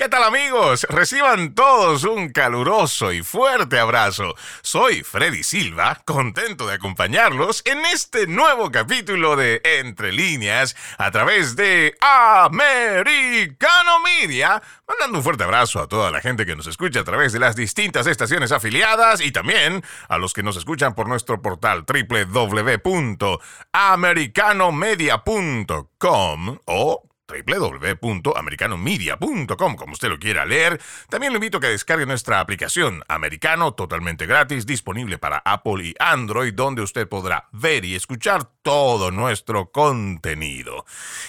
¿Qué tal amigos? Reciban todos un caluroso y fuerte abrazo. Soy Freddy Silva, contento de acompañarlos en este nuevo capítulo de Entre líneas a través de Americano Media, mandando un fuerte abrazo a toda la gente que nos escucha a través de las distintas estaciones afiliadas y también a los que nos escuchan por nuestro portal www.americanomedia.com o www.americanomedia.com, como usted lo quiera leer. También lo invito a que descargue nuestra aplicación Americano, totalmente gratis, disponible para Apple y Android, donde usted podrá ver y escuchar todo nuestro contenido.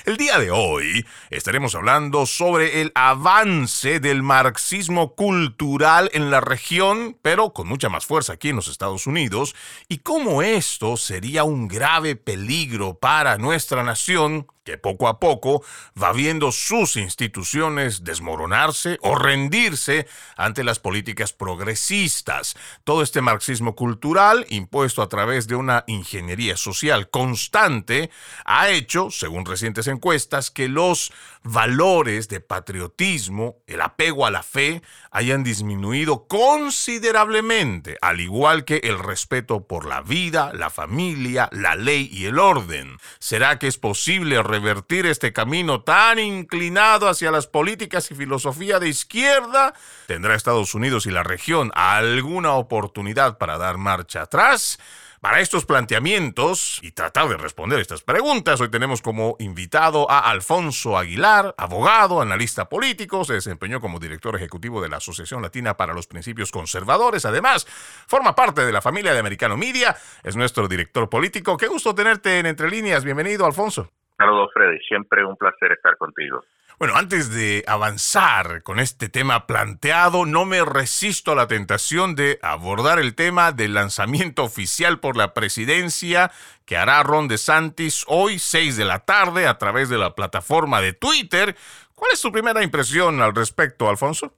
El día de hoy estaremos hablando sobre el avance del marxismo cultural en la región, pero con mucha más fuerza aquí en los Estados Unidos, y cómo esto sería un grave peligro para nuestra nación que poco a poco va viendo sus instituciones desmoronarse o rendirse ante las políticas progresistas. Todo este marxismo cultural, impuesto a través de una ingeniería social constante, ha hecho, según recientes encuestas, que los valores de patriotismo, el apego a la fe, hayan disminuido considerablemente, al igual que el respeto por la vida, la familia, la ley y el orden. ¿Será que es posible revertir este camino tan inclinado hacia las políticas y filosofía de izquierda? ¿Tendrá Estados Unidos y la región alguna oportunidad para dar marcha atrás? Para estos planteamientos y tratar de responder estas preguntas, hoy tenemos como invitado a Alfonso Aguilar, abogado, analista político, se desempeñó como director ejecutivo de la Asociación Latina para los Principios Conservadores. Además, forma parte de la familia de Americano Media, es nuestro director político. Qué gusto tenerte en Entre Líneas. Bienvenido, Alfonso. Saludos, Freddy. Siempre un placer estar contigo. Bueno, antes de avanzar con este tema planteado, no me resisto a la tentación de abordar el tema del lanzamiento oficial por la presidencia que hará Ron DeSantis hoy, 6 de la tarde, a través de la plataforma de Twitter. ¿Cuál es tu primera impresión al respecto, Alfonso?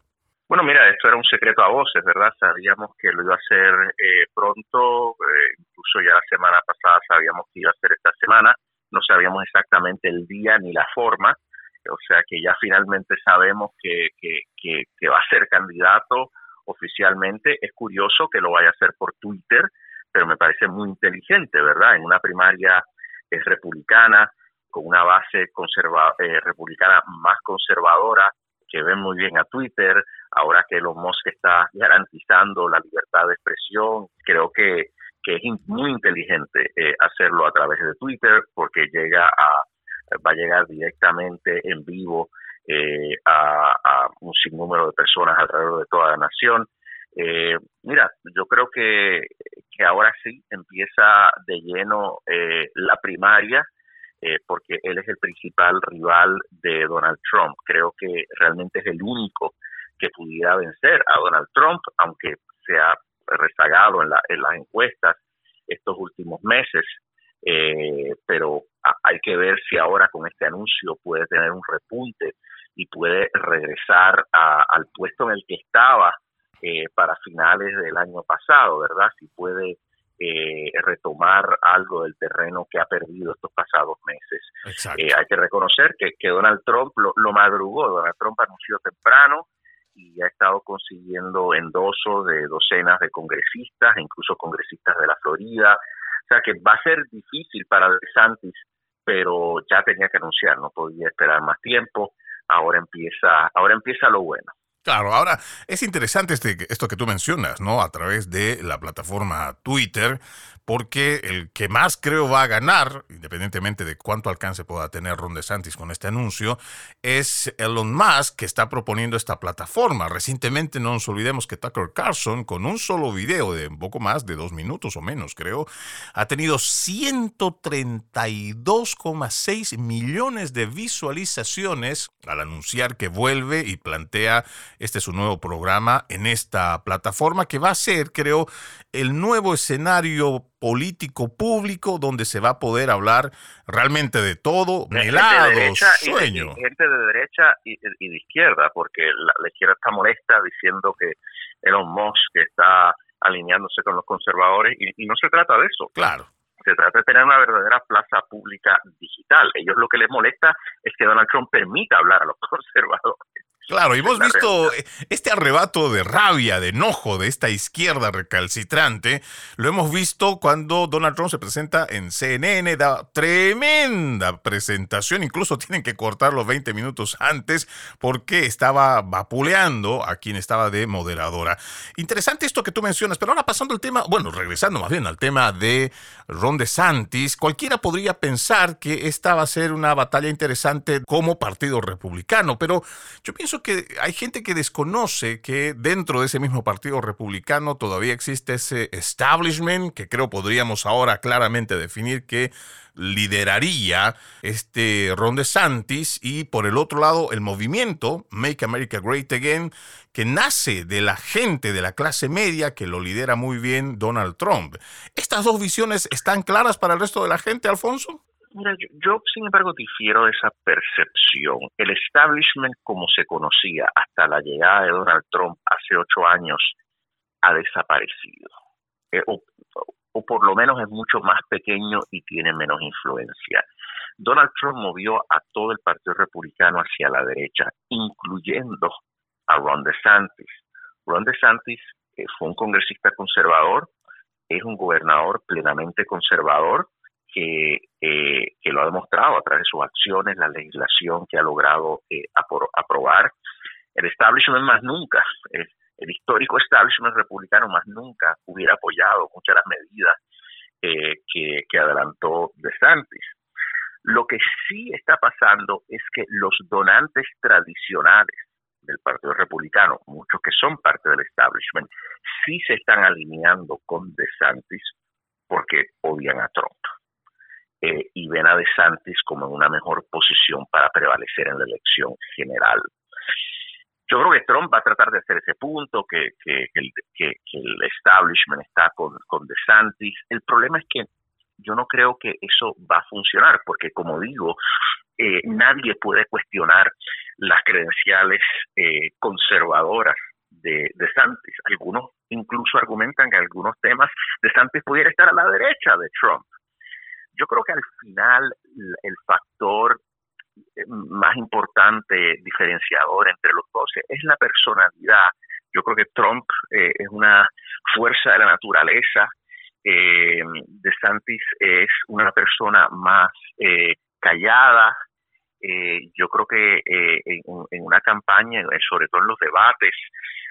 Bueno, mira, esto era un secreto a voces, ¿verdad? Sabíamos que lo iba a hacer eh, pronto, eh, incluso ya la semana pasada sabíamos que iba a ser esta semana, no sabíamos exactamente el día ni la forma, o sea que ya finalmente sabemos que, que, va a ser candidato oficialmente. Es curioso que lo vaya a hacer por Twitter, pero me parece muy inteligente, ¿verdad? En una primaria es republicana, con una base conserva eh, republicana más conservadora, que ven muy bien a Twitter, ahora que Elon Musk está garantizando la libertad de expresión, creo que, que es muy inteligente eh, hacerlo a través de Twitter porque llega a va a llegar directamente en vivo eh, a, un sinnúmero de personas alrededor de toda la nación. Eh, mira, yo creo que, ahora sí empieza de lleno eh, la primaria, porque él es el principal rival de Donald Trump. Creo que realmente es el único que pudiera vencer a Donald Trump, aunque se ha rezagado en, la, en las encuestas estos últimos meses. Eh, pero hay que ver si ahora con este anuncio puede tener un repunte y puede regresar al puesto en el que estaba eh, para finales del año pasado, ¿verdad? Si puede eh, retomar algo del terreno que ha perdido estos pasados meses. hay que reconocer que, que Donald Trump lo, lo, madrugó, Donald Trump anunció temprano y ha estado consiguiendo endoso de docenas de congresistas, incluso congresistas de la Florida, o sea que va a ser difícil para DeSantis, pero ya tenía que anunciar, no podía esperar más tiempo. Ahora empieza, ahora empieza lo bueno. Claro, ahora es interesante este, esto que tú mencionas, ¿no? A través de la plataforma Twitter, porque el que más creo va a ganar, independientemente de cuánto alcance pueda tener Ron DeSantis con este anuncio, es Elon Musk que está proponiendo esta plataforma. Recientemente no nos olvidemos que Tucker Carlson, con un solo video de un poco más de dos minutos o menos, creo, ha tenido 132,6 millones de visualizaciones al anunciar que vuelve y plantea este es su nuevo programa en esta plataforma que va a ser, creo, el nuevo escenario político público donde se va a poder hablar realmente de todo, helado, sueño. gente de derecha y, de izquierda, porque la, izquierda está molesta diciendo que Elon Musk está alineándose con los conservadores y, no se trata de eso. Claro. Se trata de tener una verdadera plaza pública digital. Ellos lo que les molesta es que Donald Trump permita hablar a los conservadores. Claro, y hemos visto este arrebato de rabia, de enojo de esta izquierda recalcitrante, lo hemos visto cuando Donald Trump se presenta en CNN, da tremenda presentación, incluso tienen que cortar los 20 minutos antes porque estaba vapuleando a quien estaba de moderadora. Interesante esto que tú mencionas, pero ahora pasando al tema, bueno, regresando más bien al tema de Ron DeSantis, cualquiera podría pensar que esta va a ser una batalla interesante como partido republicano, pero yo pienso que hay gente que desconoce que dentro de ese mismo partido republicano todavía existe ese establishment que creo podríamos ahora claramente definir que lideraría este Ron DeSantis y por el otro lado el movimiento Make America Great Again que nace de la gente de la clase media que lo lidera muy bien Donald Trump. ¿Estas dos visiones están claras para el resto de la gente, Alfonso? Mira, yo, sin embargo difiero de esa percepción. El establishment como se conocía hasta la llegada de Donald Trump hace ocho años ha desaparecido. Eh, o, o, por lo menos es mucho más pequeño y tiene menos influencia. Donald Trump movió a todo el Partido Republicano hacia la derecha, incluyendo a Ron DeSantis. Ron DeSantis eh, fue un congresista conservador, es un gobernador plenamente conservador, que, eh, que lo ha demostrado a través de sus acciones, la legislación que ha logrado eh, aprobar. El establishment más nunca, el, histórico establishment republicano más nunca hubiera apoyado muchas de las medidas eh, que, que adelantó DeSantis. Lo que sí está pasando es que los donantes tradicionales del Partido Republicano, muchos que son parte del establishment, sí se están alineando con DeSantis porque odian a Trump. Eh, y ven a DeSantis como en una mejor posición para prevalecer en la elección general. Yo creo que Trump va a tratar de hacer ese punto, que, que, el, que, el establishment está con, con DeSantis. El problema es que yo no creo que eso va a funcionar, porque como digo, eh, nadie puede cuestionar las credenciales eh, conservadoras de, de Santis. Algunos incluso argumentan que en algunos temas de Santis pudiera estar a la derecha de Trump. Yo creo que al final el factor eh, más importante diferenciador entre los dos es la personalidad. Yo creo que Trump eh, es una fuerza de la naturaleza. Eh, de Santis es una persona más eh, callada. yo creo que en, en, una campaña, sobre todo en los debates,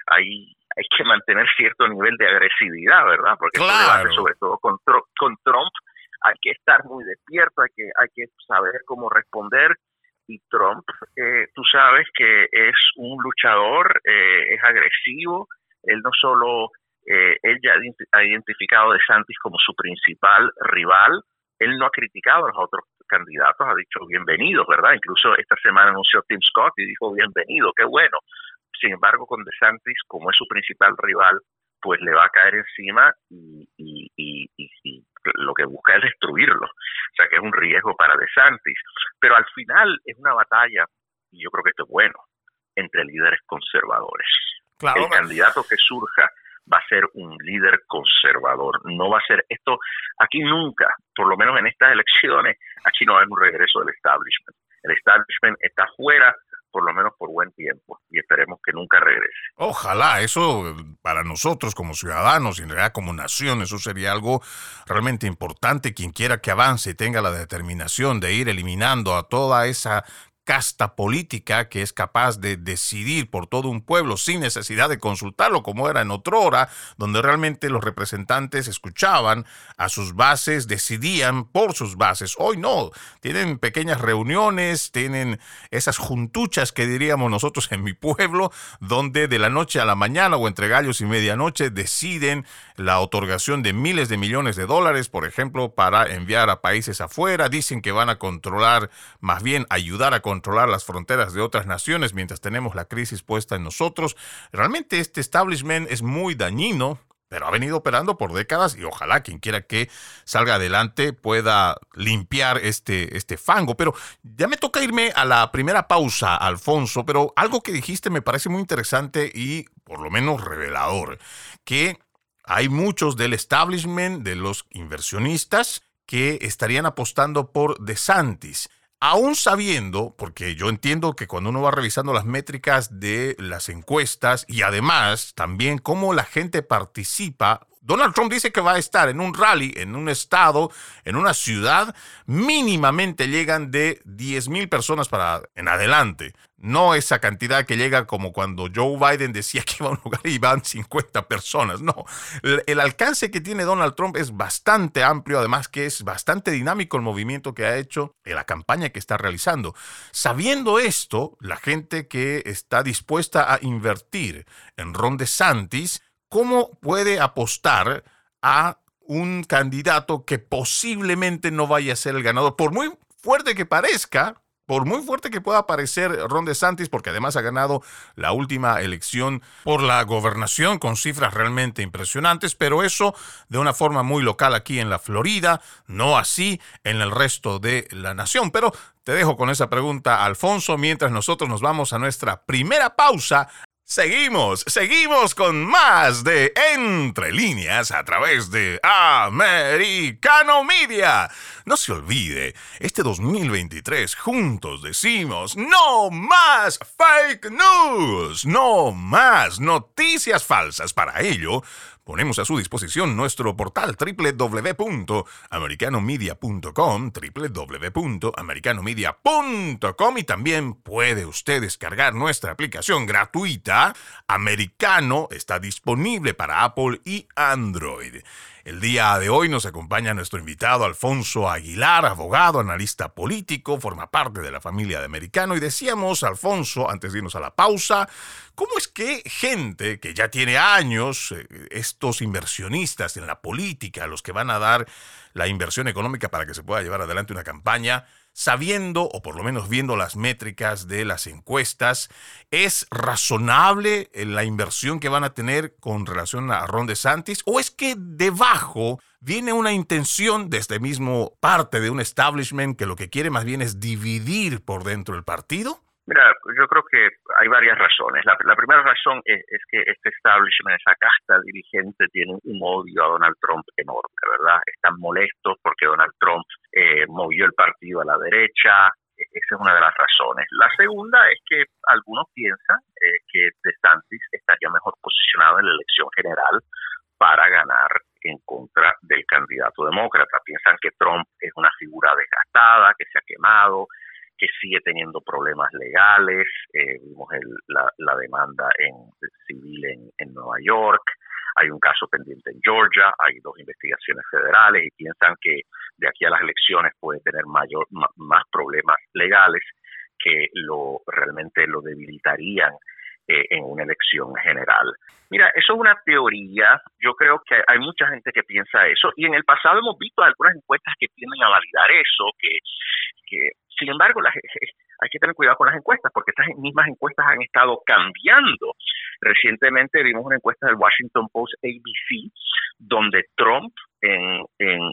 hay, hay que mantener cierto nivel de agresividad, ¿verdad? Porque sobre todo con, con Trump, hay que estar muy despierto, hay que, hay que saber cómo responder. Y Trump, eh, tú sabes que es un luchador, eh, es agresivo, él no solo, eh, él ya ha identificado a DeSantis como su principal rival, él no ha criticado a los otros candidatos, ha dicho bienvenidos, ¿verdad? Incluso esta semana anunció Tim Scott y dijo bienvenido, qué bueno. Sin embargo, con DeSantis, como es su principal rival, pues le va a caer encima y, y, y, y, lo que busca es destruirlo. O sea que es un riesgo para DeSantis. Pero al final es una batalla, y yo creo que esto es bueno, entre líderes conservadores. el candidato que surja va a ser un líder conservador. No va a ser esto, aquí nunca, por lo menos en estas elecciones, aquí no hay un regreso del establishment. El establishment está fuera por lo menos por buen tiempo, y esperemos que nunca regrese. Ojalá, eso para nosotros como ciudadanos y en realidad como nación, eso sería algo realmente importante. Quien quiera que avance y tenga la determinación de ir eliminando a toda esa casta política que es capaz de decidir por todo un pueblo sin necesidad de consultarlo como era en otra hora, donde realmente los representantes escuchaban a sus bases, decidían por sus bases. Hoy no, tienen pequeñas reuniones, tienen esas juntuchas que diríamos nosotros en mi pueblo, donde de la noche a la mañana o entre gallos y medianoche deciden la otorgación de miles de millones de dólares, por ejemplo, para enviar a países afuera, dicen que van a controlar, más bien ayudar a controlar controlar las fronteras de otras naciones mientras tenemos la crisis puesta en nosotros. Realmente este establishment es muy dañino, pero ha venido operando por décadas y ojalá quien quiera que salga adelante pueda limpiar este, este fango. Pero ya me toca irme a la primera pausa, Alfonso, pero algo que dijiste me parece muy interesante y por lo menos revelador, que hay muchos del establishment, de los inversionistas, que estarían apostando por DeSantis. Aún sabiendo, porque yo entiendo que cuando uno va revisando las métricas de las encuestas y además también cómo la gente participa, Donald Trump dice que va a estar en un rally, en un estado, en una ciudad, mínimamente llegan de 10 mil personas para en adelante. No esa cantidad que llega como cuando Joe Biden decía que iba a un lugar y van 50 personas. No, el, alcance que tiene Donald Trump es bastante amplio, además que es bastante dinámico el movimiento que ha hecho la campaña que está realizando. Sabiendo esto, la gente que está dispuesta a invertir en Ron DeSantis, ¿cómo puede apostar a un candidato que posiblemente no vaya a ser el ganador? Por muy fuerte que parezca, por muy fuerte que pueda parecer Ron DeSantis, porque además ha ganado la última elección por la gobernación con cifras realmente impresionantes, pero eso de una forma muy local aquí en la Florida, no así en el resto de la nación. Pero te dejo con esa pregunta, Alfonso, mientras nosotros nos vamos a nuestra primera pausa Seguimos, seguimos con más de Entre líneas a través de Americano Media. No se olvide, este 2023 juntos decimos no más fake news, no más noticias falsas. Para ello, ponemos a su disposición nuestro portal www.americanomedia.com, www.americanomedia.com y también puede usted descargar nuestra aplicación gratuita. Americano está disponible para Apple y Android. El día de hoy nos acompaña nuestro invitado Alfonso Aguilar, abogado, analista político, forma parte de la familia de Americano. Y decíamos, Alfonso, antes de irnos a la pausa, ¿cómo es que gente que ya tiene años, eh, estos inversionistas en la política, los que van a dar la inversión económica para que se pueda llevar adelante una campaña, sabiendo, o por lo menos viendo las métricas de las encuestas, ¿es razonable la inversión que van a tener con relación a Ron DeSantis? ¿O es que debajo viene una intención de este mismo parte de un establishment que lo que quiere más bien es dividir por dentro el partido? Mira, yo creo que hay varias razones. La, primera razón es, que este establishment, esa casta dirigente, tiene un odio a Donald Trump enorme, ¿verdad? Están molestos porque Donald Trump eh, movió el partido a la derecha. E, esa es una de las razones. La segunda es que algunos piensan eh, que DeSantis estaría mejor posicionado en la elección general para ganar en contra del candidato demócrata. Piensan que Trump es una figura desgastada, que se ha quemado, que sigue teniendo problemas legales. Eh, vimos la, demanda en civil en, Nueva York. Hay un caso pendiente en Georgia, hay dos investigaciones federales y piensan que de aquí a las elecciones puede tener mayor, más problemas legales que lo realmente lo debilitarían eh, en una elección general. Mira, eso es una teoría. Yo creo que hay mucha gente que piensa eso y en el pasado hemos visto algunas encuestas que tienden a validar eso, que, que sin embargo, hay que tener cuidado con las encuestas porque estas mismas encuestas han estado cambiando. Recientemente vimos una encuesta del Washington Post ABC donde Trump en,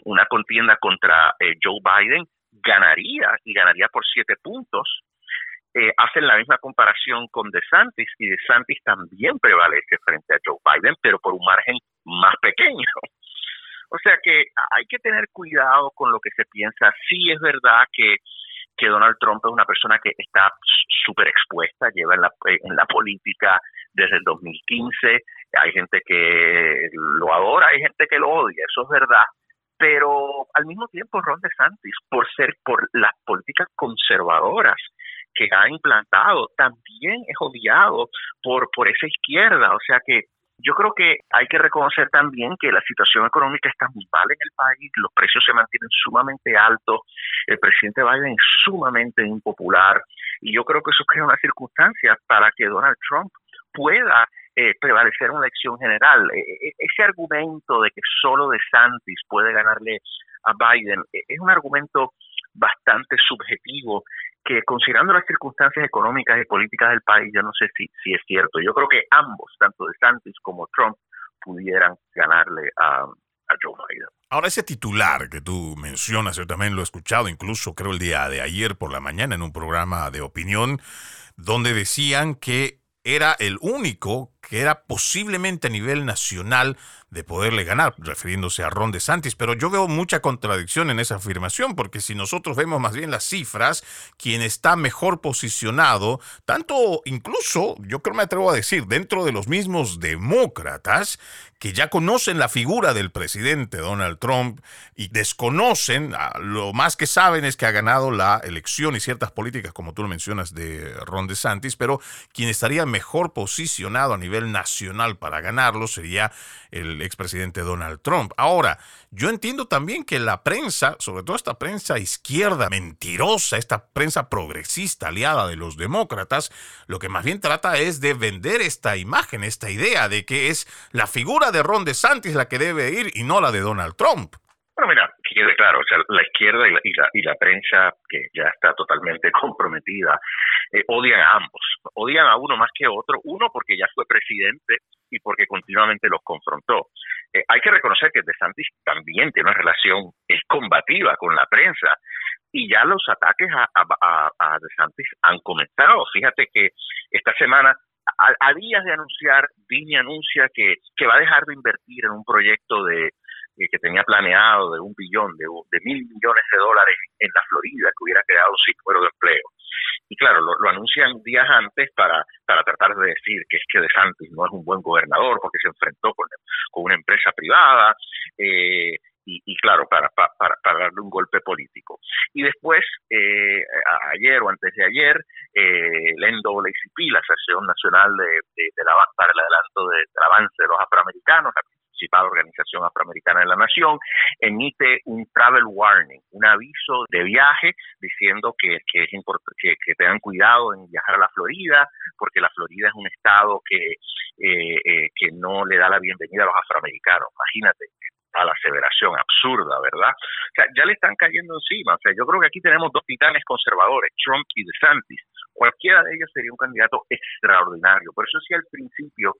una contienda contra eh, Joe Biden ganaría y ganaría por siete puntos. Eh, hacen la misma comparación con DeSantis y DeSantis también prevalece frente a Joe Biden, pero por un margen más pequeño. O sea que hay que tener cuidado con lo que se piensa. Sí es verdad que que Donald Trump es una persona que está súper expuesta, lleva en la, en la política desde el 2015, hay gente que lo adora, hay gente que lo odia, eso es verdad, pero al mismo tiempo Ron DeSantis, por ser por las políticas conservadoras que ha implantado, también es odiado por, por esa izquierda, o sea que yo creo que hay que reconocer también que la situación económica está muy mal en el país, los precios se mantienen sumamente altos, el presidente Biden es sumamente impopular y yo creo que eso crea unas circunstancias para que Donald Trump pueda eh, prevalecer en una elección general. E, e, ese argumento de que solo DeSantis puede ganarle a Biden e, es un argumento bastante subjetivo que considerando las circunstancias económicas y políticas del país, yo no sé si, si es cierto. Yo creo que ambos, tanto DeSantis como Trump, pudieran ganarle a, a Joe Biden. Ahora, ese titular que tú mencionas, yo también lo he escuchado, incluso creo el día de ayer por la mañana en un programa de opinión, donde decían que era el único que era posiblemente a nivel nacional de poderle ganar, refiriéndose a Ron DeSantis. Pero yo veo mucha contradicción en esa afirmación, porque si nosotros vemos más bien las cifras, quien está mejor posicionado, tanto incluso, yo creo me atrevo a decir, dentro de los mismos demócratas, que ya conocen la figura del presidente Donald Trump y desconocen, ah, lo más que saben es que ha ganado la elección y ciertas políticas, como tú lo mencionas, de Ron DeSantis, pero quien estaría mejor posicionado a nivel nacional para ganarlo sería el expresidente Donald Trump. Ahora, yo entiendo también que la prensa, sobre todo esta prensa izquierda mentirosa, esta prensa progresista aliada de los demócratas, lo que más bien trata es de vender esta imagen, esta idea de que es la figura de Ron DeSantis la que debe ir y no la de Donald Trump. Bueno, mira, claro, o sea, la izquierda y la, y la, prensa, que ya está totalmente comprometida, eh, odian a ambos. Odian a uno más que a otro. Uno porque ya fue presidente y porque continuamente los confrontó. Eh, hay que reconocer que DeSantis también tiene una relación es combativa con la prensa y ya los ataques a, a, a DeSantis han comenzado. Fíjate que esta semana a, días de anunciar, Disney anuncia que, que va a dejar de invertir en un proyecto de eh, que tenía planeado de un billón, de, de mil millones de dólares en la Florida, que hubiera creado un sitio de empleo. Y claro, lo, anuncian días antes para, para tratar de decir que es que De Santis no es un buen gobernador porque se enfrentó con, con una empresa privada, eh, y, claro, para, para, darle un golpe político. Y después, eh, ayer o antes de ayer, eh, la NAACP, la Asociación Nacional de, de, la, para el Adelanto del Avance de los Afroamericanos, la principal organización afroamericana de la nación, emite un travel warning, un aviso de viaje diciendo que, es que, que, tengan cuidado en viajar a la Florida, porque la Florida es un estado que, eh, eh que no le da la bienvenida a los afroamericanos. Imagínate, a la aseveración absurda, ¿verdad? O sea, ya le están cayendo encima. O sea, yo creo que aquí tenemos dos titanes conservadores, Trump y DeSantis. Cualquiera de ellos sería un candidato extraordinario. Por eso decía al principio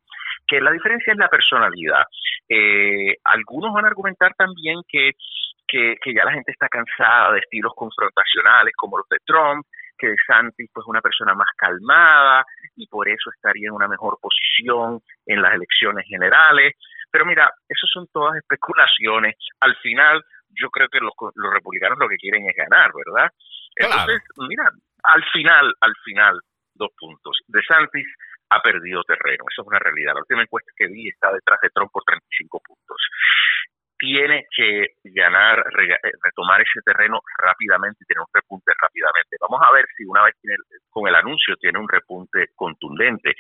que la diferencia es la personalidad. Eh, algunos van a argumentar también que, que, que ya la gente está cansada de estilos confrontacionales como los de Trump, que DeSantis pues una persona más calmada y por eso estaría en una mejor posición en las elecciones generales. Pero mira, eso son todas especulaciones. Al final, yo creo que los, los republicanos lo que quieren es ganar, ¿verdad? Entonces, mira, al final, al final, dos puntos. De Santis ha perdido terreno, eso es una realidad. La última encuesta que vi está detrás de Trump por 35 puntos tiene que ganar, eh, retomar ese terreno rápidamente y tener un repunte rápidamente. Vamos a ver si una vez tiene, con el anuncio tiene un repunte contundente.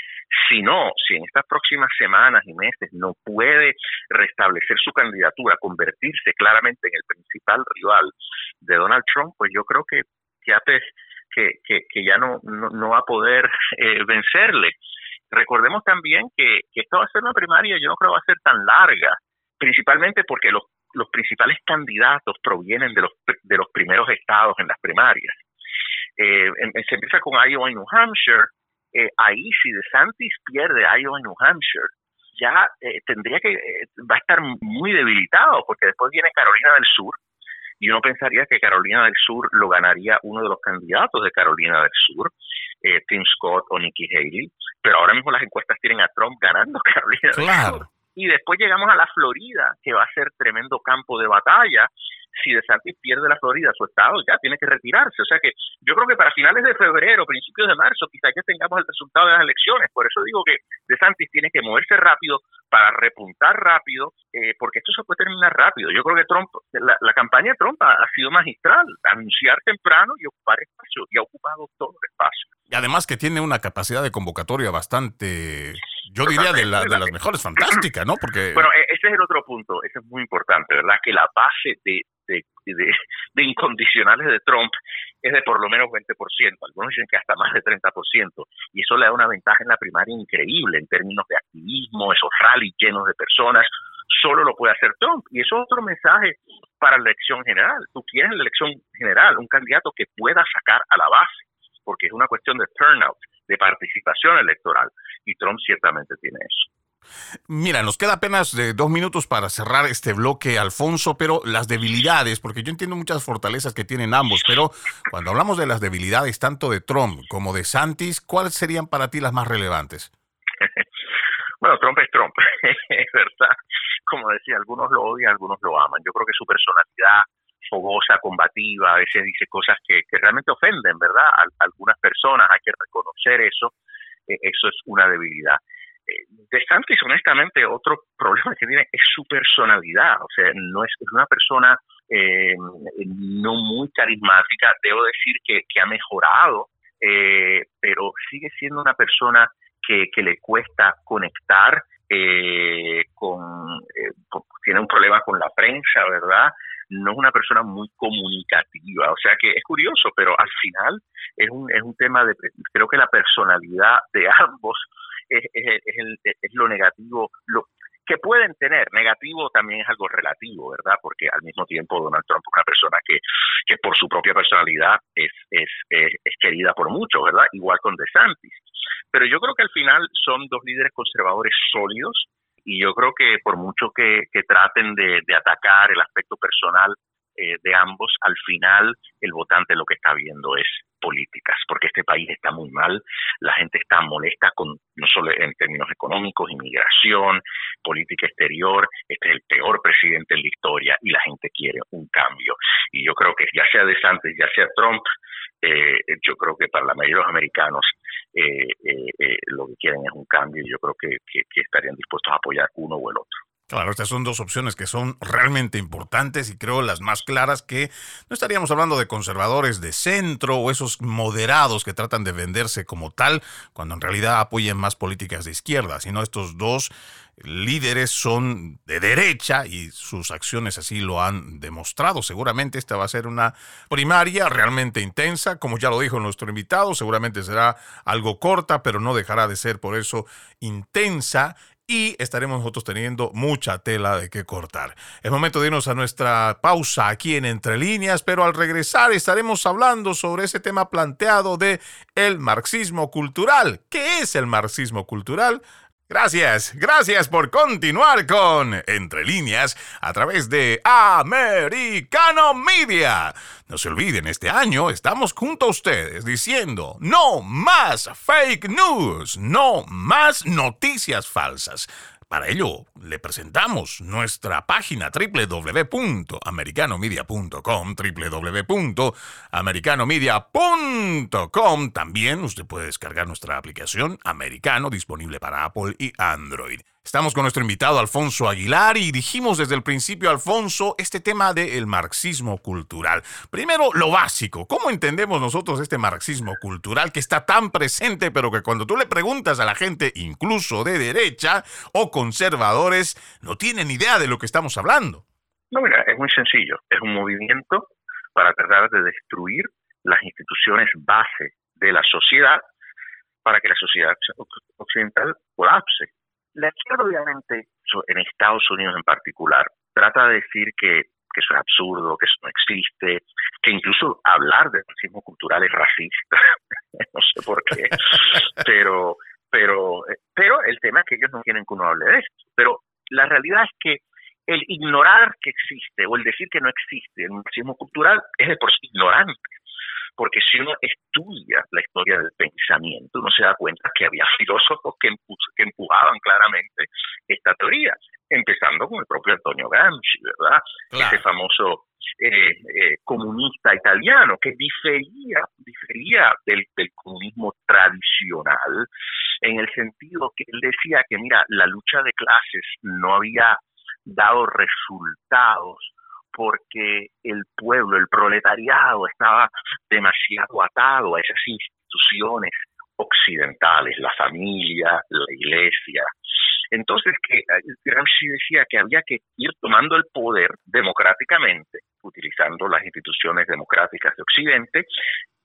Si no, si en estas próximas semanas y meses no puede restablecer su candidatura, convertirse claramente en el principal rival de Donald Trump, pues yo creo que, que, que, ya no, no, va a poder eh, vencerle. Recordemos también que, que esto va a ser una primaria, yo no creo que va a ser tan larga principalmente porque los, los principales candidatos provienen de los, de los primeros estados en las primarias. Eh, se empieza con Iowa y New Hampshire, eh, ahí si DeSantis pierde Iowa y New Hampshire, ya eh, tendría que, va a estar muy debilitado, porque después viene Carolina del Sur, y uno pensaría que Carolina del Sur lo ganaría uno de los candidatos de Carolina del Sur, Tim Scott o Nikki Haley, pero ahora mismo las encuestas tienen a Trump ganando Carolina del Sur y después llegamos a la Florida, que va a ser tremendo campo de batalla. Si DeSantis pierde la Florida, su estado ya tiene que retirarse. O sea que yo creo que para finales de febrero, principios de marzo, quizás ya tengamos el resultado de las elecciones. Por eso digo que DeSantis tiene que moverse rápido para repuntar rápido, eh, porque esto se puede terminar rápido. Yo creo que Trump, la, campaña de Trump ha, sido magistral, anunciar temprano y ocupar espacio, y ha ocupado todo el espacio. Y además que tiene una capacidad de convocatoria bastante yo diría de, la, de las mejores, fantástica, ¿no? Porque... Bueno, e-, ese es el otro punto, ese es muy importante, ¿verdad? Que la base de, de, de, incondicionales de Trump es de por lo menos 20%, algunos dicen que hasta más de 30%, y eso le da una ventaja en la primaria increíble en términos de activismo, esos rallies llenos de personas, solo lo puede hacer Trump. Y eso es otro mensaje para la elección general. Tú quieres en la elección general un candidato que pueda sacar a la base, porque es una cuestión de turnout de participación electoral. Y Trump ciertamente tiene eso. Mira, nos queda apenas de dos minutos para cerrar este bloque, Alfonso, pero las debilidades, porque yo entiendo muchas fortalezas que tienen ambos, pero cuando hablamos de las debilidades tanto de Trump como de Santis, ¿cuáles serían para ti las más relevantes? Bueno, Trump es Trump, es verdad. Como decía, algunos lo odian, algunos lo aman. Yo creo que su personalidad fogosa, combativa, a veces dice cosas que, realmente ofenden, ¿verdad? A, algunas personas, hay que reconocer eso, eh, eso es una debilidad. Eh, de Santis, honestamente, otro problema que tiene es su personalidad, o sea, no es, una persona eh, no muy carismática, debo decir que, que ha mejorado, pero sigue siendo una persona que, que le cuesta conectar, con, tiene un problema con la prensa, ¿verdad? No es una persona muy comunicativa, o sea que es curioso, pero al final es un, es un tema de, creo que la personalidad de ambos es, es, es, lo negativo, lo que pueden tener, negativo también es algo relativo, ¿verdad? Porque al mismo tiempo Donald Trump es una persona que, que por su propia personalidad es, es, es, querida por muchos, ¿verdad? Igual con DeSantis. Pero yo creo que al final son dos líderes conservadores sólidos, y yo creo que por mucho que, traten de, atacar el aspecto personal eh, de ambos, al final el votante lo que está viendo es políticas, porque este país está muy mal, la gente está molesta con no solo en términos económicos, inmigración, política exterior, este es el peor presidente en la historia y la gente quiere un cambio. Y yo creo que ya sea de Santos, ya sea Trump, eh, yo creo que para la mayoría de los americanos eh, eh, lo que quieren es un cambio y yo creo que, que estarían dispuestos a apoyar uno o el otro. Claro, estas son dos opciones que son realmente importantes y creo las más claras que no estaríamos hablando de conservadores de centro o esos moderados que tratan de venderse como tal, cuando en realidad apoyan más políticas de izquierda, sino estos dos líderes son de derecha y sus acciones así lo han demostrado. Seguramente esta va a ser una primaria realmente intensa, como ya lo dijo nuestro invitado, seguramente será algo corta, pero no dejará de ser por eso intensa y estaremos nosotros teniendo mucha tela de qué cortar. Es momento de irnos a nuestra pausa aquí en Entre Líneas, pero al regresar estaremos hablando sobre ese tema planteado de el marxismo cultural. ¿Qué es el marxismo cultural? Gracias, gracias por continuar con Entre líneas a través de Americano Media. No se olviden, este año estamos junto a ustedes diciendo no más fake news, no más noticias falsas. Para ello, le presentamos nuestra página www.americanomedia.com, www.americanomedia.com. También usted puede descargar nuestra aplicación Americano disponible para Apple y Android. Estamos con nuestro invitado Alfonso Aguilar y dijimos desde el principio, Alfonso, este tema del marxismo cultural. Primero, lo básico. ¿Cómo entendemos nosotros este marxismo cultural que está tan presente, pero que cuando tú le preguntas a la gente, incluso de derecha o conservadores, no tienen idea de lo que estamos hablando? No, mira, es muy sencillo. Es un movimiento para tratar de destruir las instituciones base de la sociedad para que la sociedad occidental colapse la izquierda, obviamente, en Estados Unidos en particular, trata de decir que, eso es absurdo, que eso no existe, que incluso hablar de racismo cultural es racista. no sé por qué. pero, pero, pero el tema es que ellos no quieren que uno hable de esto. Pero la realidad es que el ignorar que existe o el decir que no existe el racismo cultural es de por sí ignorante porque si uno estudia la historia del pensamiento, uno se da cuenta que había filósofos que, que empujaban claramente esta teoría, empezando con el propio Antonio Gramsci, ¿verdad? Ese famoso eh, eh, comunista italiano que difería, difería del, del comunismo tradicional en el sentido que él decía que, mira, la lucha de clases no había dado resultados porque el pueblo, el proletariado estaba demasiado atado a esas instituciones occidentales, la familia, la iglesia. Entonces, que eh, Gramsci decía que había que ir tomando el poder democráticamente, utilizando las instituciones democráticas de Occidente,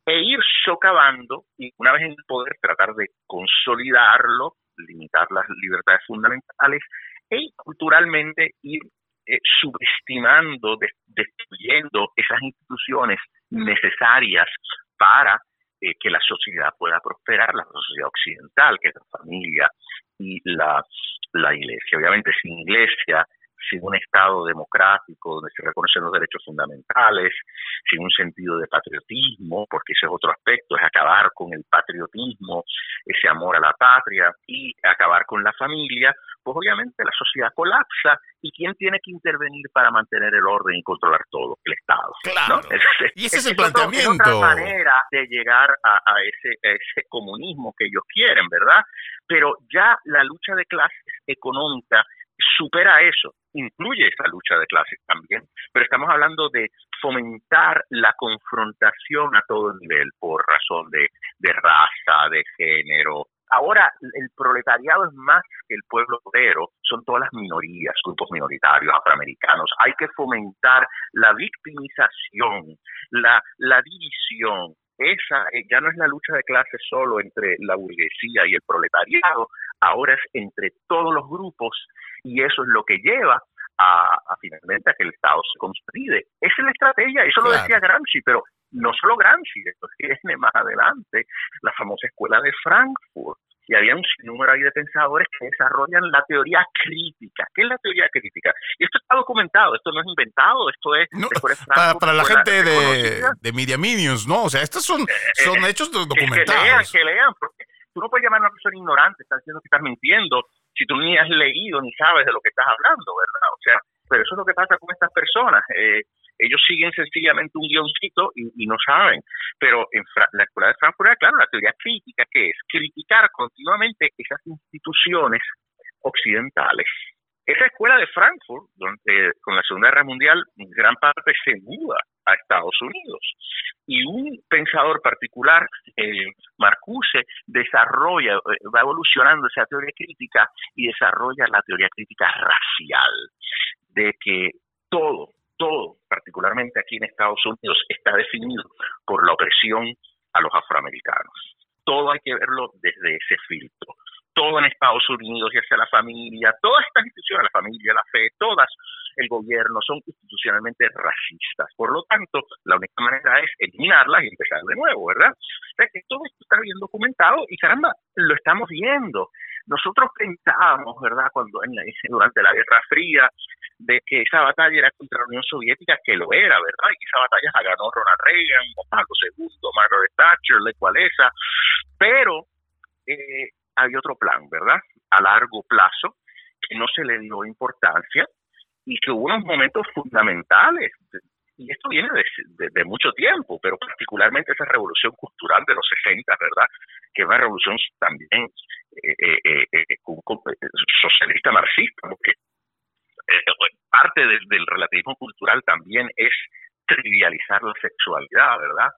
e ir socavando y una vez en el poder tratar de consolidarlo, limitar las libertades fundamentales e culturalmente ir eh, subestimando, destruyendo esas instituciones necesarias para eh, que la sociedad pueda prosperar, la sociedad occidental, que es la familia y la, la iglesia. Obviamente sin iglesia, sin un Estado democrático donde se reconocen los derechos fundamentales, sin un sentido de patriotismo, porque ese es otro aspecto, es acabar con el patriotismo, ese amor a la patria y acabar con la familia, pues obviamente la sociedad colapsa y ¿quién tiene que intervenir para mantener el orden y controlar todo? El Estado. Claro. y ese es, el planteamiento. otra manera de llegar a, ese, a ese comunismo que ellos quieren, ¿verdad? Pero ya la lucha de clases económica supera eso, incluye esa lucha de clases también, pero estamos hablando de fomentar la confrontación a todo nivel por razón de, de raza, de género. Ahora el proletariado es más que el pueblo obrero, son todas las minorías, grupos minoritarios afroamericanos. Hay que fomentar la victimización, la, la división, esa eh, ya no es la lucha de clases solo entre la burguesía y el proletariado, ahora es entre todos los grupos y eso es lo que lleva a, finalmente a que el Estado se consolide. Esa es la estrategia, eso lo decía Gramsci, pero no solo Gramsci, esto viene más adelante, la famosa escuela de Frankfurt, y había un sinnúmero ahí de pensadores que desarrollan la teoría crítica. ¿Qué es la teoría crítica? Y esto está documentado, esto no es inventado, esto es... para, la gente de, de Media Minions, ¿no? O sea, estos son, eh, son eh, hechos documentados. Que lean, que lean, porque tú no puedes llamar a una persona ignorante, estás diciendo que estás mintiendo, si tú ni has leído ni sabes de lo que estás hablando, ¿verdad? O sea, pero eso es lo que pasa con estas personas. Eh, ellos siguen sencillamente un guioncito y, no saben. Pero en la Escuela de Frankfurt, claro, la teoría crítica, que es criticar continuamente esas instituciones occidentales. Esa escuela de Frankfurt, donde con la Segunda Guerra Mundial gran parte se muda a Estados Unidos. Y un pensador particular, eh, Marcuse, desarrolla, eh, va evolucionando esa teoría crítica y desarrolla la teoría crítica racial, de que todo, todo, particularmente aquí en Estados Unidos, está definido por la opresión a los afroamericanos. Todo hay que verlo desde ese filtro. Todo en Estados Unidos, ya sea la familia, todas estas instituciones, la familia, la fe, todas, el gobierno, son institucionalmente racistas. Por lo tanto, la única manera es eliminarlas y empezar de nuevo, ¿verdad? O que todo esto está bien documentado y caramba, lo estamos viendo. Nosotros pensábamos, ¿verdad?, cuando en durante la Guerra Fría, de que esa batalla era contra la Unión Soviética, que lo era, ¿verdad? Y esa batalla la ganó Ronald Reagan, Pablo II, Margaret Thatcher, Le Walesa, pero eh, había otro plan, ¿verdad? A largo plazo, que no se le dio importancia y que hubo unos momentos fundamentales. Y esto viene de, mucho tiempo, pero particularmente esa revolución cultural de los 60, ¿verdad? Que es una revolución también eh, eh, eh socialista marxista, porque parte del, relativismo cultural también es trivializar la sexualidad, ¿verdad?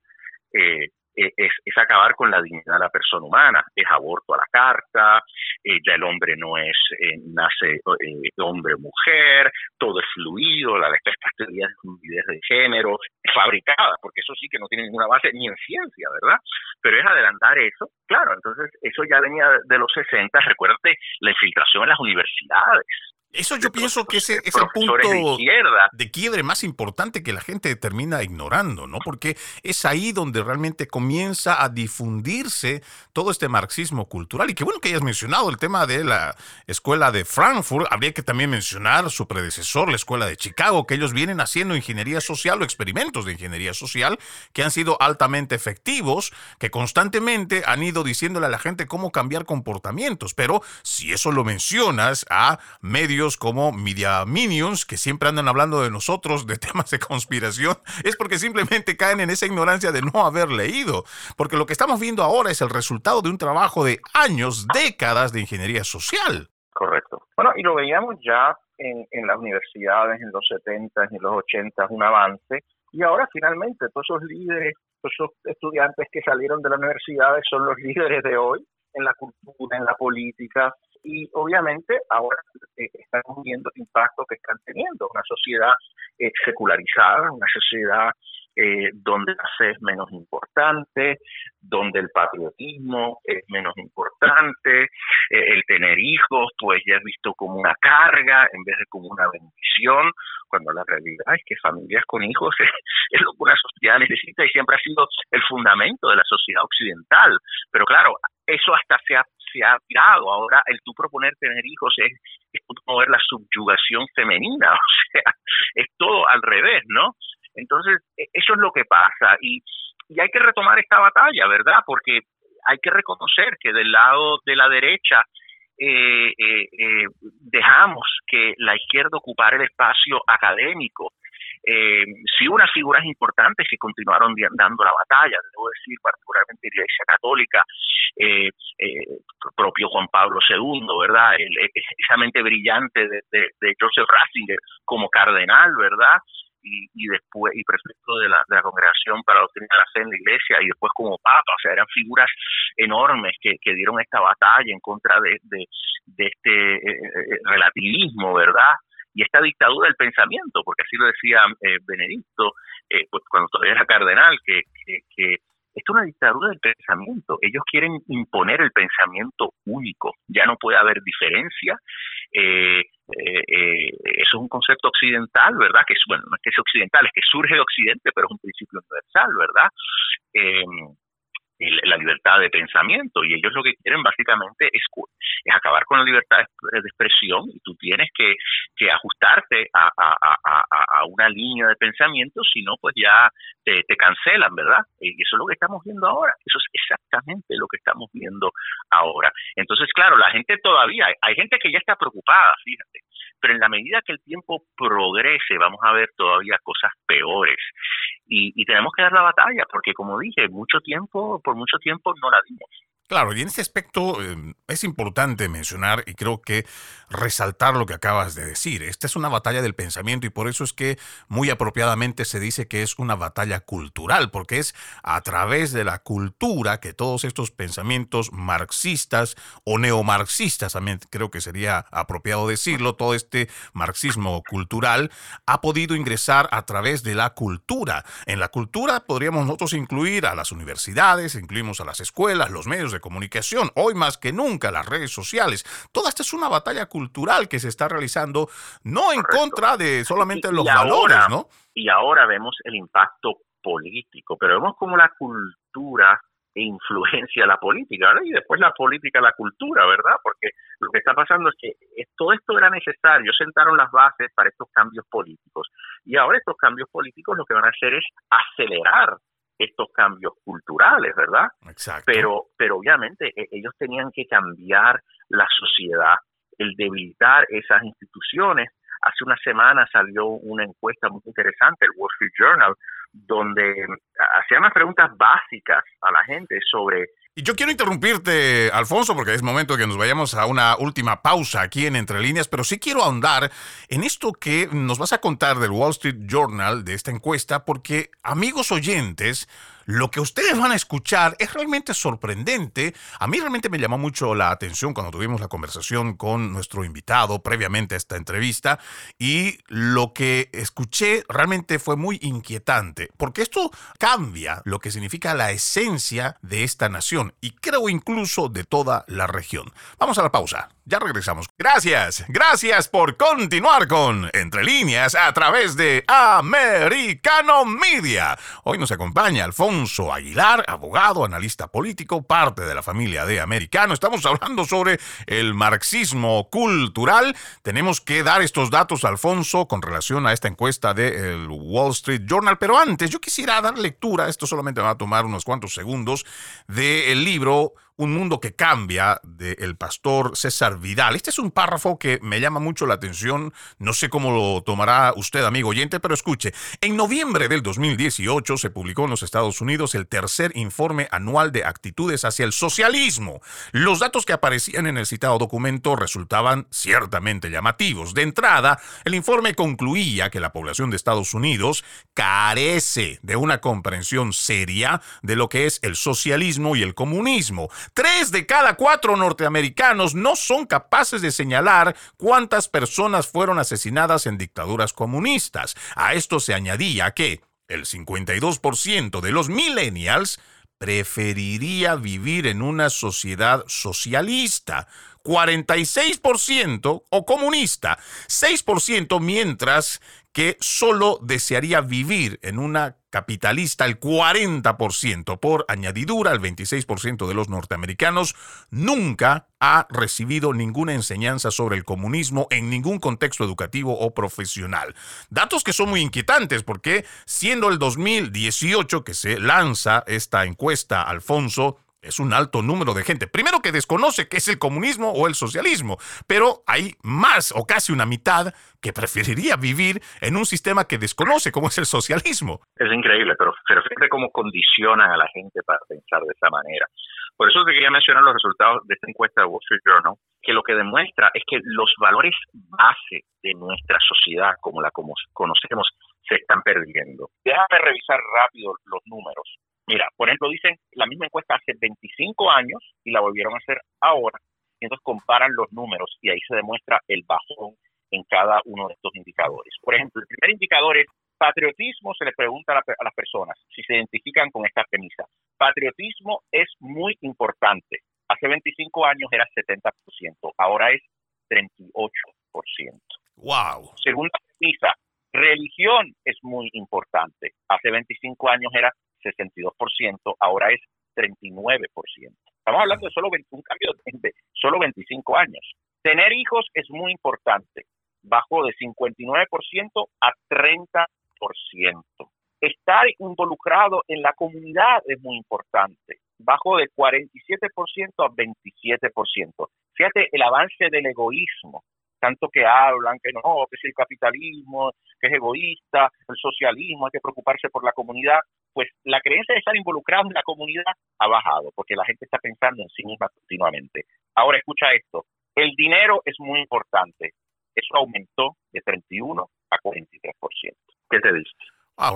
Eh, es, acabar con la dignidad de la persona humana, es aborto a la carta, ya el hombre no es, nace hombre o mujer, todo es fluido, la, estas teorías de fluidez de género, fabricada, porque eso sí que no tiene ninguna base ni en ciencia, ¿verdad? Pero es adelantar eso, claro, entonces eso ya venía de los 60, recuérdate la infiltración en las universidades, eso yo pienso que ese es el punto de, quiebre más importante que la gente termina ignorando, ¿no? Porque es ahí donde realmente comienza a difundirse todo este marxismo cultural. Y qué bueno que hayas mencionado el tema de la escuela de Frankfurt. Habría que también mencionar su predecesor, la escuela de Chicago, que ellos vienen haciendo ingeniería social o experimentos de ingeniería social que han sido altamente efectivos, que constantemente han ido diciéndole a la gente cómo cambiar comportamientos. Pero si eso lo mencionas a medios como Media Minions, que siempre andan hablando de nosotros, de temas de conspiración, es porque simplemente caen en esa ignorancia de no haber leído. Porque lo que estamos viendo ahora es el resultado de un trabajo de años, décadas de ingeniería social. Correcto. Bueno, y lo veíamos ya en, las universidades en los 70 y en los 80, un avance. Y ahora finalmente todos esos líderes, todos esos estudiantes que salieron de las universidades son los líderes de hoy en la cultura, en la política, y obviamente ahora eh, estamos viendo el impacto que están teniendo una sociedad eh, secularizada, una sociedad eh, donde la fe es menos importante, donde el patriotismo es menos importante, eh, el tener hijos pues ya es visto como una carga en vez de como una bendición, cuando la realidad es que familias con hijos es, lo que una sociedad necesita y siempre ha sido el fundamento de la sociedad occidental. Pero claro, eso hasta se ha, se ha tirado. Ahora el tú proponer tener hijos es, es promover la subyugación femenina, o sea, es todo al revés, ¿no? Entonces, e, eso es lo que pasa y, y hay que retomar esta batalla, ¿verdad? Porque hay que reconocer que del lado de la derecha eh, eh, eh, dejamos que la izquierda ocupara el espacio académico. Eh, sí unas figuras importantes que continuaron dando la batalla, debo decir, particularmente la Iglesia Católica, eh, eh, propio Juan Pablo II, ¿verdad? El, esa mente brillante de, de Joseph Ratzinger como cardenal, ¿verdad? y, después y prefecto de la, de congregación para la doctrina de la fe en la iglesia y después como papa, o sea, eran figuras enormes que, que dieron esta batalla en contra de, de, este eh, eh, eh, relativismo, ¿verdad? Y esta dictadura del pensamiento, porque así lo decía Benedicto, pues cuando todavía era cardenal, que, esto es una dictadura del pensamiento. Ellos quieren imponer el pensamiento único. Ya no puede haber diferencia. Eh, eh, eh, eso es un concepto occidental, ¿verdad? Que es, bueno, no es que es occidental, es que surge de Occidente, pero es un principio universal, ¿verdad? La libertad de pensamiento y ellos lo que quieren básicamente es, acabar con la libertad de expresión y tú tienes que, ajustarte a, una línea de pensamiento, si no pues ya te, te, cancelan, ¿verdad? Y eso es lo que estamos viendo ahora, eso es exactamente lo que estamos viendo ahora. Entonces, claro, la gente todavía, hay gente que ya está preocupada, fíjate, pero en la medida que el tiempo progrese vamos a ver todavía cosas peores y, y tenemos que dar la batalla porque como dije, mucho tiempo, por mucho tiempo no la dimos. Claro, y en este aspecto em, es importante mencionar y creo que resaltar lo que acabas de decir. Esta es una batalla del pensamiento y por eso es que muy apropiadamente se dice que es una batalla cultural, porque es a través de la cultura que todos estos pensamientos marxistas o neomarxistas, también creo que sería apropiado decirlo, todo este marxismo cultural ha podido ingresar a través de la cultura. En la cultura podríamos nosotros incluir a las universidades, incluimos a las escuelas, los medios de comunicación, hoy más que nunca las redes sociales. Toda esta es una batalla cultural que se está realizando no en contra de solamente los valores, ¿no? Y ahora vemos el impacto político, pero vemos como la cultura influencia la política, ¿verdad? Y después la política, la cultura, ¿verdad? Porque lo que está pasando es que todo esto era necesario, sentaron las bases para estos cambios políticos. Y ahora estos cambios políticos lo que van a hacer es acelerar estos cambios culturales, ¿verdad? Exacto. Pero, pero obviamente e, ellos tenían que cambiar la sociedad, el debilitar esas instituciones. Hace una semana salió una encuesta muy interesante, el Wall Street Journal, donde hacía unas preguntas básicas a la gente sobre y yo quiero interrumpirte, Alfonso, porque es momento de que nos vayamos a una última pausa aquí en Entre Líneas, pero sí quiero ahondar en esto que nos vas a contar del Wall Street Journal, de esta encuesta, porque amigos oyentes, lo que ustedes van a escuchar es realmente sorprendente. A mí realmente me llamó mucho la atención cuando tuvimos la conversación con nuestro invitado previamente a esta entrevista y lo que escuché realmente fue muy inquietante, porque esto cambia lo que significa la esencia de esta nación y creo incluso de toda la región. Vamos a la pausa. Ya regresamos. Gracias, gracias por continuar con Entre líneas a través de Americano Media. Hoy nos acompaña Alfonso Aguilar, abogado, analista político, parte de la familia de Americano. Estamos hablando sobre el marxismo cultural. Tenemos que dar estos datos, Alfonso, con relación a esta encuesta del Wall Street Journal. Pero antes, yo quisiera dar lectura, esto solamente va a tomar unos cuantos segundos, del libro un mundo que cambia del pastor César Vidal. Este es un párrafo que me llama mucho la atención. No sé cómo lo tomará usted, amigo oyente, pero escuche. En noviembre del 2018 se publicó en los Estados Unidos el tercer informe anual de actitudes hacia el socialismo. Los datos que aparecían en el citado documento resultaban ciertamente llamativos. De entrada, el informe concluía que la población de Estados Unidos carece de una comprensión seria de lo que es el socialismo y el comunismo Tres de cada cuatro norteamericanos no son capaces de señalar cuántas personas fueron asesinadas en dictaduras comunistas. A esto se añadía que el 52% de los millennials preferiría vivir en una sociedad socialista, 46% o comunista, 6% mientras que solo desearía vivir en una capitalista el 40%. Por añadidura, el 26% de los norteamericanos nunca ha recibido ninguna enseñanza sobre el comunismo en ningún contexto educativo o profesional. Datos que son muy inquietantes porque siendo el 2018 que se lanza esta encuesta, Alfonso, es un alto número de gente. Primero que desconoce qué es el comunismo o el socialismo, pero hay más o casi una mitad que preferiría vivir en un sistema que desconoce como es el socialismo. Es increíble, pero, pero fíjate cómo condicionan a la gente para pensar de esa manera. Por eso te quería mencionar los resultados de esta encuesta de Wall Street Journal, que lo que demuestra es que los valores base de nuestra sociedad, como la conocemos, se están perdiendo. Déjame revisar rápido los números. Mira, por ejemplo, dicen la misma encuesta hace 25 años y la volvieron a hacer ahora. Y entonces comparan los números y ahí se demuestra el bajón en cada uno de estos indicadores. Por ejemplo, el primer indicador es patriotismo, se le pregunta a, las personas si se identifican con esta premisa. Patriotismo es muy importante. Hace 25 años era 70%, ahora es 38%. Wow. Segunda premisa, religión es muy importante. Hace 25 años era 62%, ahora es 39%. Estamos hablando de solo un cambio de solo 25 años. Tener hijos es muy importante, bajó de 59% a 30%. Estar involucrado en la comunidad es muy importante, bajó de 47% a 27%. Fíjate el avance del egoísmo, tanto que hablan que no, que es el capitalismo, que es egoísta, el socialismo, hay que preocuparse por la comunidad pues la creencia de estar involucrado en la comunidad ha bajado porque la gente está pensando en sí misma continuamente. Ahora escucha esto, el dinero es muy importante. Eso aumentó de 31 a 43%. ¿Qué te dice?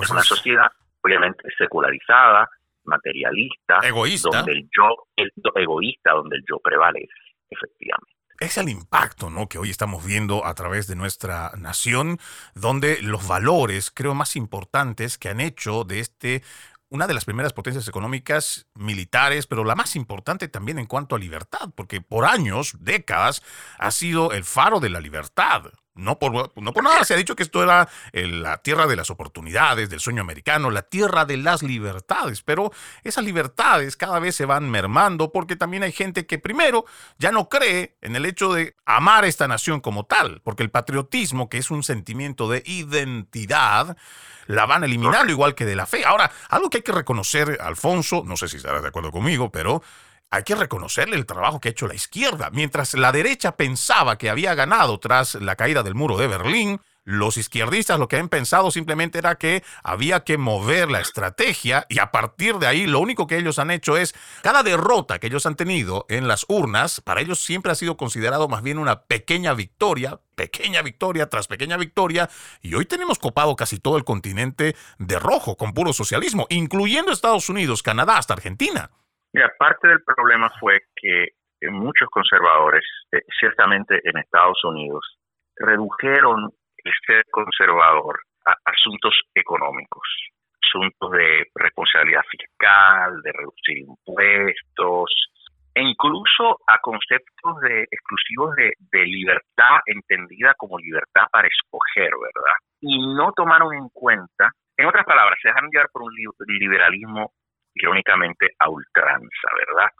es una sociedad obviamente secularizada, materialista, egoísta, donde el yo, el, egoísta, donde el yo prevalece, efectivamente es el impacto ¿no? que hoy estamos viendo a través de nuestra nación, donde los valores, creo, más importantes que han hecho de este una de las primeras potencias económicas militares, pero la más importante también en cuanto a libertad, porque por años, décadas, ha sido el faro de la libertad. No por, no por nada se ha dicho que esto era eh, la tierra de las oportunidades, del sueño americano, la tierra de las libertades, pero esas libertades cada vez se van mermando porque también hay gente que primero ya no cree en el hecho de amar esta nación como tal, porque el patriotismo, que es un sentimiento de identidad, la van eliminando igual que de la fe. Ahora, algo que hay que reconocer, Alfonso, no sé si estarás de acuerdo conmigo, pero hay que reconocerle el trabajo que ha hecho la izquierda. Mientras la derecha pensaba que había ganado tras la caída del muro de Berlín, los izquierdistas lo que han pensado simplemente era que había que mover la estrategia y a partir de ahí lo único que ellos han hecho es cada derrota que ellos han tenido en las urnas, para ellos siempre ha sido considerado más bien una pequeña victoria, pequeña victoria tras pequeña victoria y hoy tenemos copado casi todo el continente de rojo con puro socialismo, incluyendo Estados Unidos, Canadá hasta Argentina. Mira, parte del problema fue que muchos conservadores, eh, ciertamente en Estados Unidos, redujeron el ser conservador a asuntos económicos, asuntos de responsabilidad fiscal, de reducir impuestos, e incluso a conceptos de exclusivos de, de, libertad entendida como libertad para escoger, ¿verdad? Y no tomaron en cuenta, en otras palabras, se dejaron llevar por un liberalismo irónicamente a ultranza, ¿verdad?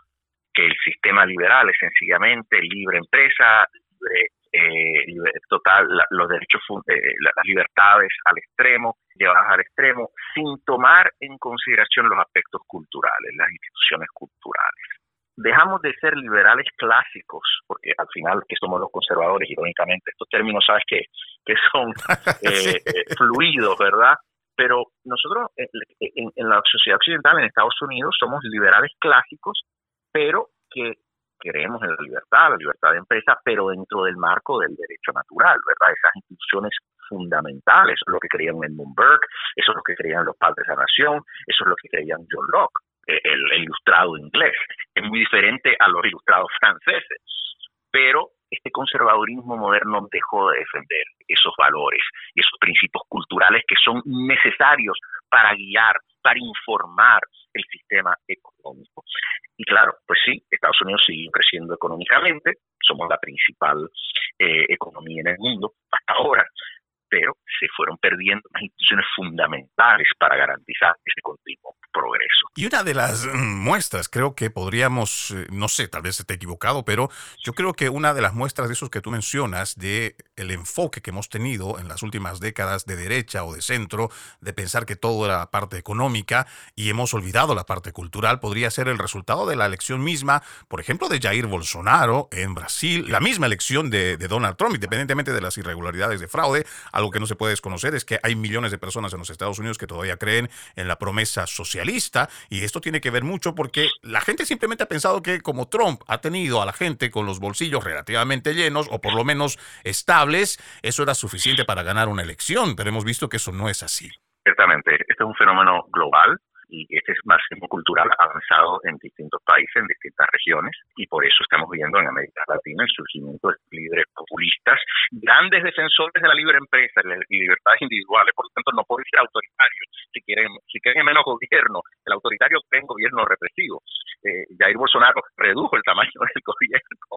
Que el sistema liberal es sencillamente libre empresa, libre, eh, total, los derechos, eh, las libertades al extremo, llevadas al extremo, sin tomar en consideración los aspectos culturales, las instituciones culturales. Dejamos de ser liberales clásicos, porque al final que somos los conservadores, irónicamente, estos términos, sabes que, que son eh, fluidos, ¿verdad? Pero nosotros eh, en, la sociedad occidental, en Estados Unidos, somos liberales clásicos, pero que creemos en la libertad, la libertad de empresa, pero dentro del marco del derecho natural, ¿verdad? Esas instituciones fundamentales, eso es lo que creían Edmund Burke, eso es lo que creían los padres de la nación, eso es lo que creían John Locke, eh, el, ilustrado inglés. Es muy diferente a los ilustrados franceses, pero este conservadurismo moderno dejó de defender esos valores y esos principios culturales que son necesarios para guiar, para informar el sistema económico. Y claro, pues sí, Estados Unidos sigue creciendo económicamente, somos la principal eh, economía en el mundo hasta ahora, pero se fueron perdiendo las instituciones fundamentales para garantizar ese continuo progreso. Y una de las mm, muestras, creo que podríamos, eh, no sé, tal vez esté equivocado, pero yo creo que una de las muestras de esos que tú mencionas, de el enfoque que hemos tenido en las últimas décadas de derecha o de centro, de pensar que todo era parte económica y hemos olvidado la parte cultural, podría ser el resultado de la elección misma, por ejemplo, de Jair Bolsonaro en Brasil, la misma elección de, de Donald Trump, independientemente de las irregularidades de fraude, algo que no se puede desconocer es que hay millones de personas en los Estados Unidos que todavía creen en la promesa socialista y esto tiene que ver mucho porque la gente simplemente ha pensado que como Trump ha tenido a la gente con los bolsillos relativamente llenos o por lo menos estables, eso era suficiente para ganar una elección, pero hemos visto que eso no es así. Ciertamente, este es un fenómeno global y este marxismo cultural avanzado en distintos países, en distintas regiones, y por eso estamos viendo en América Latina el surgimiento de líderes populistas, grandes defensores de la libre empresa y libertades individuales, por lo tanto no pueden ser autoritarios, si quieren, si quieren menos gobierno, el autoritario cree gobierno represivo. Eh, Jair Bolsonaro redujo el tamaño del gobierno,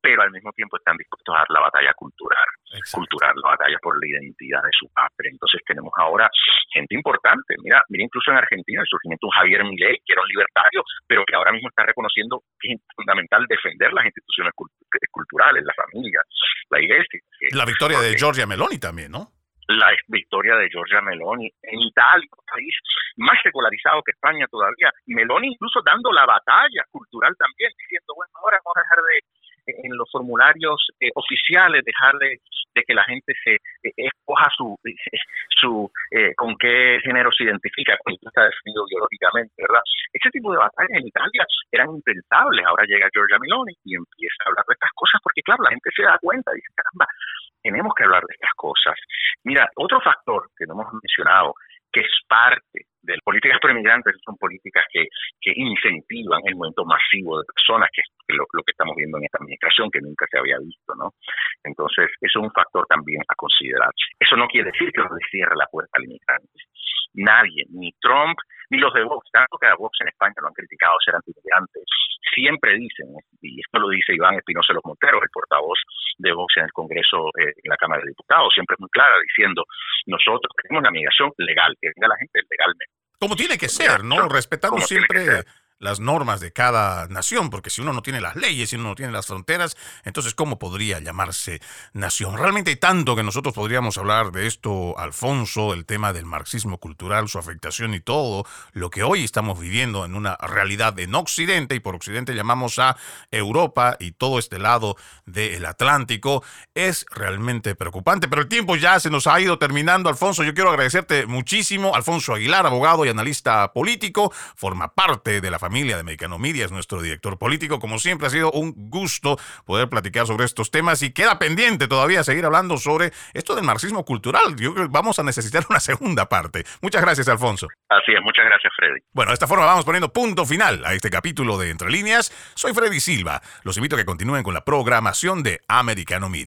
pero al mismo tiempo están dispuestos a dar la batalla cultural, cultural, la batalla por la identidad de su patria. Entonces tenemos ahora gente importante, mira, mira incluso en Argentina el surgimiento de un Javier Milei, que era un libertario, pero que ahora mismo está reconociendo que es fundamental defender las instituciones culturales, la familia, la iglesia. La victoria de Giorgia Meloni también, ¿no? la victoria de Giorgia Meloni en Italia, un país más secularizado que España todavía. Meloni incluso dando la batalla cultural también, diciendo, bueno, ahora vamos a dejar de en los formularios eh, oficiales dejarle de que la gente se eh, escoja su su eh, con qué género se identifica cuando está definido biológicamente, ¿verdad? Ese tipo de batallas en Italia eran impensables. Ahora llega Giorgia Meloni y empieza a hablar de estas cosas porque, claro, la gente se da cuenta dice, caramba, tenemos que hablar de estas cosas. Mira, otro factor que no hemos mencionado, que es parte de políticas pro-inmigrantes son políticas que, que incentivan el movimiento masivo de personas, que es lo, que estamos viendo en esta administración, que nunca se había visto, ¿no? Entonces, eso es un factor también a considerar. Eso no quiere decir que uno le cierre la puerta al inmigrante. Nadie, ni Trump, ni los de Vox, tanto que a Vox en España lo han criticado ser antimigrantes, siempre dicen, y esto lo dice Iván Espinosa Los Monteros, el portavoz de Vox en el Congreso, eh, en la Cámara de Diputados, siempre es muy clara diciendo, nosotros queremos una migración legal, que venga la gente legalmente. Como tiene que ser, ¿no? Respetando siempre las normas de cada nación, porque si uno no tiene las leyes, si uno no tiene las fronteras, entonces ¿cómo podría llamarse nación? Realmente hay tanto que nosotros podríamos hablar de esto, Alfonso, el tema del marxismo cultural, su afectación y todo lo que hoy estamos viviendo en una realidad en Occidente, y por Occidente llamamos a Europa y todo este lado del Atlántico, es realmente preocupante, pero el tiempo ya se nos ha ido terminando, Alfonso, yo quiero agradecerte muchísimo, Alfonso Aguilar, abogado y analista político, forma parte de la familia de Mexicano Media, es nuestro director político. Como siempre, ha sido un gusto poder platicar sobre estos temas y queda pendiente todavía seguir hablando sobre esto del marxismo cultural. Yo creo que vamos a necesitar una segunda parte. Muchas gracias, Alfonso. Así es, muchas gracias, Freddy. Bueno, de esta forma vamos poniendo punto final a este capítulo de Entre Líneas. Soy Freddy Silva. Los invito a que continúen con la programación de Americano Media.